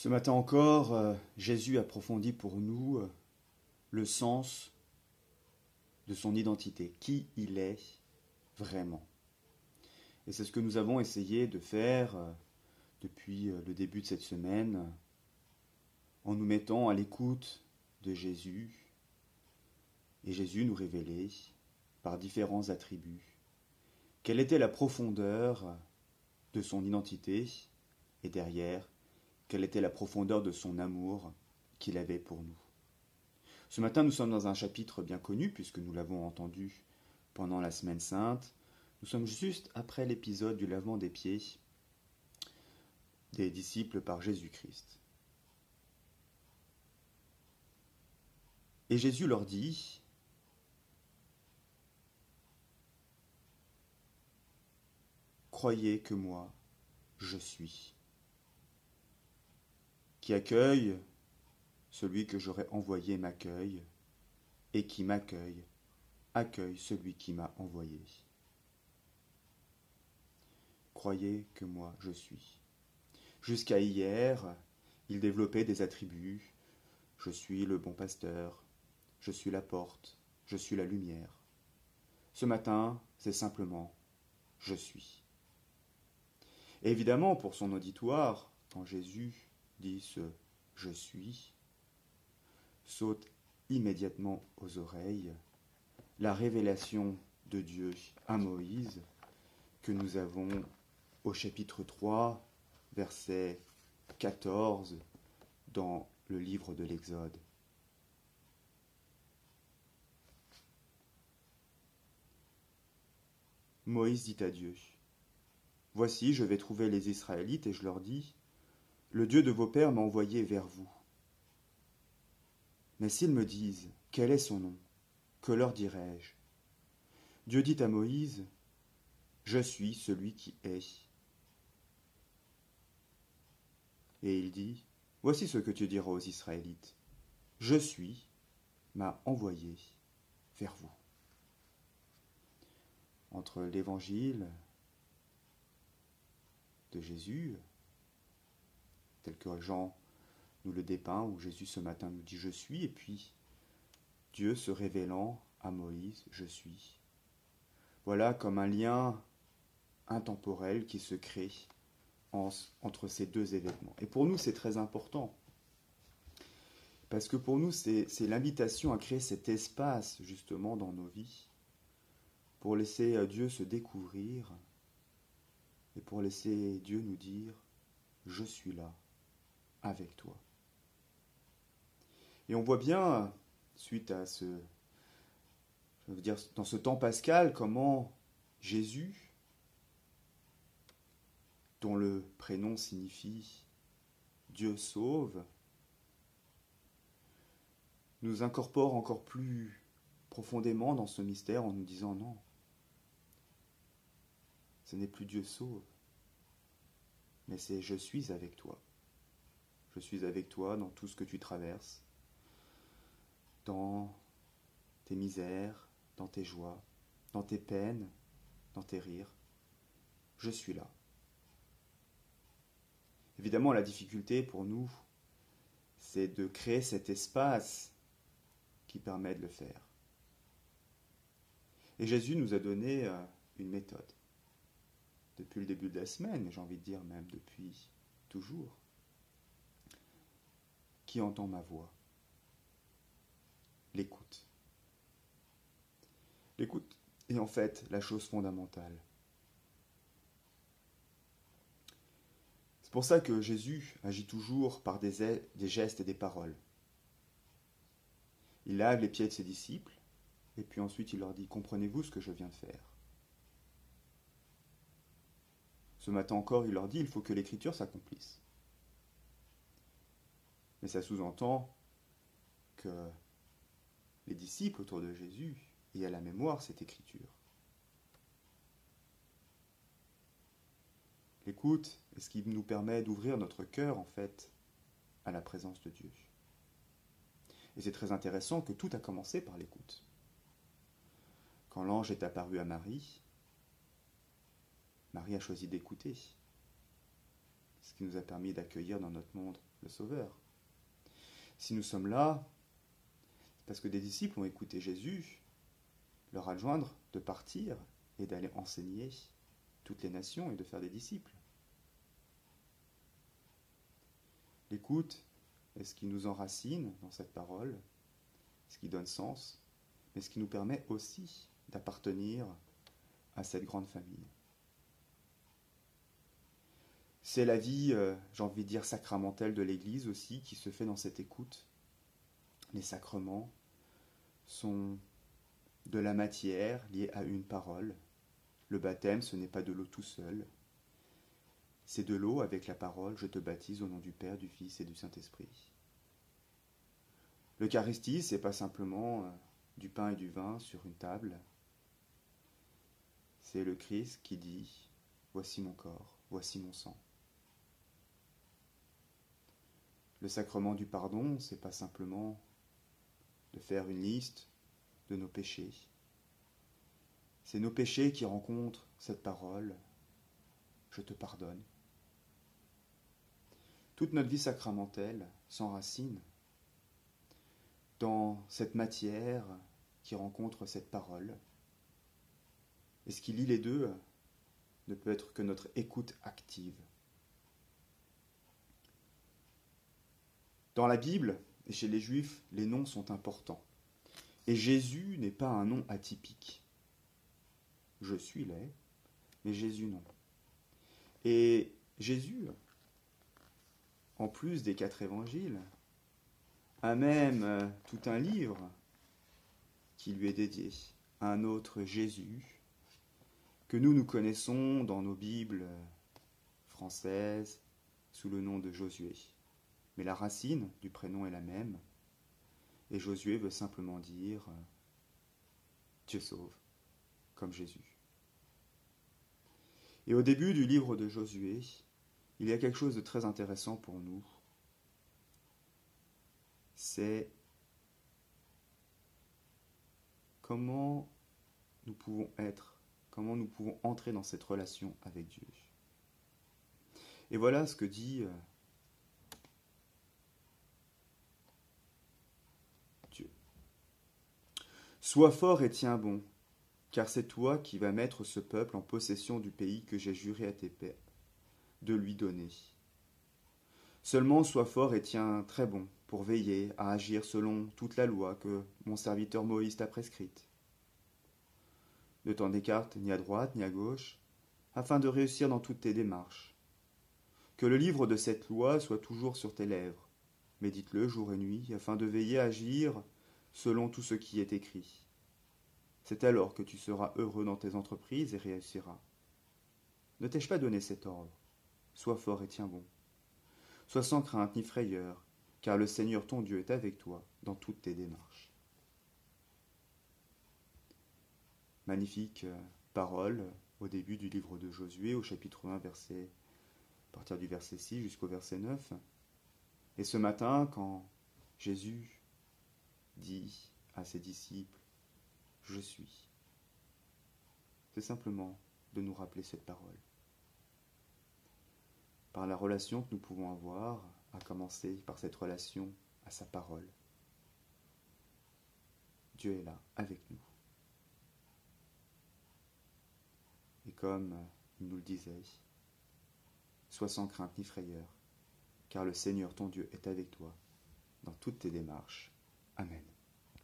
Ce matin encore, euh, Jésus approfondit pour nous euh, le sens de son identité, qui il est vraiment. Et c'est ce que nous avons essayé de faire euh, depuis le début de cette semaine en nous mettant à l'écoute de Jésus et Jésus nous révélait par différents attributs quelle était la profondeur de son identité et derrière quelle était la profondeur de son amour qu'il avait pour nous. Ce matin, nous sommes dans un chapitre bien connu, puisque nous l'avons entendu pendant la semaine sainte. Nous sommes juste après l'épisode du lavement des pieds des disciples par Jésus-Christ. Et Jésus leur dit, Croyez que moi, je suis accueille celui que j'aurais envoyé m'accueille, et qui m'accueille accueille celui qui m'a envoyé. Croyez que moi je suis. Jusqu'à hier, il développait des attributs. Je suis le bon pasteur, je suis la porte, je suis la lumière. Ce matin, c'est simplement je suis. évidemment, pour son auditoire, quand Jésus dit ce je suis, saute immédiatement aux oreilles la révélation de Dieu à Moïse que nous avons au chapitre 3, verset 14 dans le livre de l'Exode. Moïse dit à Dieu, Voici, je vais trouver les Israélites et je leur dis, le Dieu de vos pères m'a envoyé vers vous. Mais s'ils me disent Quel est son nom? Que leur dirai-je? Dieu dit à Moïse Je suis celui qui est. Et il dit Voici ce que tu diras aux Israélites Je suis m'a envoyé vers vous. Entre l'évangile de Jésus que Jean nous le dépeint, où Jésus ce matin nous dit Je suis, et puis Dieu se révélant à Moïse, Je suis. Voilà comme un lien intemporel qui se crée entre ces deux événements. Et pour nous, c'est très important. Parce que pour nous, c'est l'invitation à créer cet espace justement dans nos vies, pour laisser Dieu se découvrir, et pour laisser Dieu nous dire, je suis là, avec toi. Et on voit bien, suite à ce, je veux dire, dans ce temps pascal, comment Jésus, dont le prénom signifie Dieu sauve, nous incorpore encore plus profondément dans ce mystère en nous disant non, ce n'est plus Dieu sauve, mais c'est je suis avec toi. Je suis avec toi dans tout ce que tu traverses, dans tes misères, dans tes joies, dans tes peines, dans tes rires. Je suis là. Évidemment, la difficulté pour nous, c'est de créer cet espace qui permet de le faire. Et Jésus nous a donné euh, une méthode. Depuis le début de la semaine, j'ai envie de dire même depuis toujours qui entend ma voix. L'écoute. L'écoute est en fait la chose fondamentale. C'est pour ça que Jésus agit toujours par des, des gestes et des paroles. Il lave les pieds de ses disciples, et puis ensuite il leur dit, comprenez-vous ce que je viens de faire? Ce matin encore, il leur dit, il faut que l'écriture s'accomplisse. Mais ça sous-entend que les disciples autour de Jésus aient à la mémoire cette écriture. L'écoute est ce qui nous permet d'ouvrir notre cœur, en fait, à la présence de Dieu. Et c'est très intéressant que tout a commencé par l'écoute. Quand l'ange est apparu à Marie, Marie a choisi d'écouter. ce qui nous a permis d'accueillir dans notre monde le Sauveur. Si nous sommes là, c'est parce que des disciples ont écouté Jésus leur adjoindre de partir et d'aller enseigner toutes les nations et de faire des disciples. L'écoute est ce qui nous enracine dans cette parole, ce qui donne sens, mais ce qui nous permet aussi d'appartenir à cette grande famille. C'est la vie, euh, j'ai envie de dire, sacramentelle de l'Église aussi qui se fait dans cette écoute. Les sacrements sont de la matière liée à une parole. Le baptême, ce n'est pas de l'eau tout seul. C'est de l'eau avec la parole, je te baptise au nom du Père, du Fils et du Saint-Esprit. L'Eucharistie, c'est pas simplement euh, du pain et du vin sur une table. C'est le Christ qui dit Voici mon corps, voici mon sang. Le sacrement du pardon, c'est pas simplement de faire une liste de nos péchés. C'est nos péchés qui rencontrent cette parole. Je te pardonne. Toute notre vie sacramentelle s'enracine dans cette matière qui rencontre cette parole. Et ce qui lie les deux ne peut être que notre écoute active. Dans la Bible et chez les Juifs, les noms sont importants. Et Jésus n'est pas un nom atypique. Je suis laid, mais Jésus non. Et Jésus, en plus des quatre évangiles, a même euh, tout un livre qui lui est dédié, un autre Jésus, que nous nous connaissons dans nos Bibles françaises sous le nom de Josué. Mais la racine du prénom est la même, et Josué veut simplement dire euh, Dieu sauve, comme Jésus. Et au début du livre de Josué, il y a quelque chose de très intéressant pour nous. C'est comment nous pouvons être, comment nous pouvons entrer dans cette relation avec Dieu. Et voilà ce que dit euh, Dieu. Sois fort et tiens bon, car c'est toi qui vas mettre ce peuple en possession du pays que j'ai juré à tes pères de lui donner. Seulement sois fort et tiens très bon pour veiller à agir selon toute la loi que mon serviteur Moïse t'a prescrite. Ne t'en écarte ni à droite ni à gauche, afin de réussir dans toutes tes démarches. Que le livre de cette loi soit toujours sur tes lèvres. Médite-le jour et nuit, afin de veiller à agir selon tout ce qui est écrit. C'est alors que tu seras heureux dans tes entreprises et réussiras. Ne t'ai-je pas donné cet ordre? Sois fort et tiens bon. Sois sans crainte ni frayeur, car le Seigneur ton Dieu est avec toi dans toutes tes démarches. Magnifique euh, parole au début du livre de Josué, au chapitre 1, verset, à partir du verset 6 jusqu'au verset 9. Et ce matin, quand Jésus dit à ses disciples, Je suis, c'est simplement de nous rappeler cette parole par la relation que nous pouvons avoir, à commencer par cette relation à sa parole. Dieu est là, avec nous. Et comme il nous le disait, sois sans crainte ni frayeur, car le Seigneur ton Dieu est avec toi dans toutes tes démarches. Amen.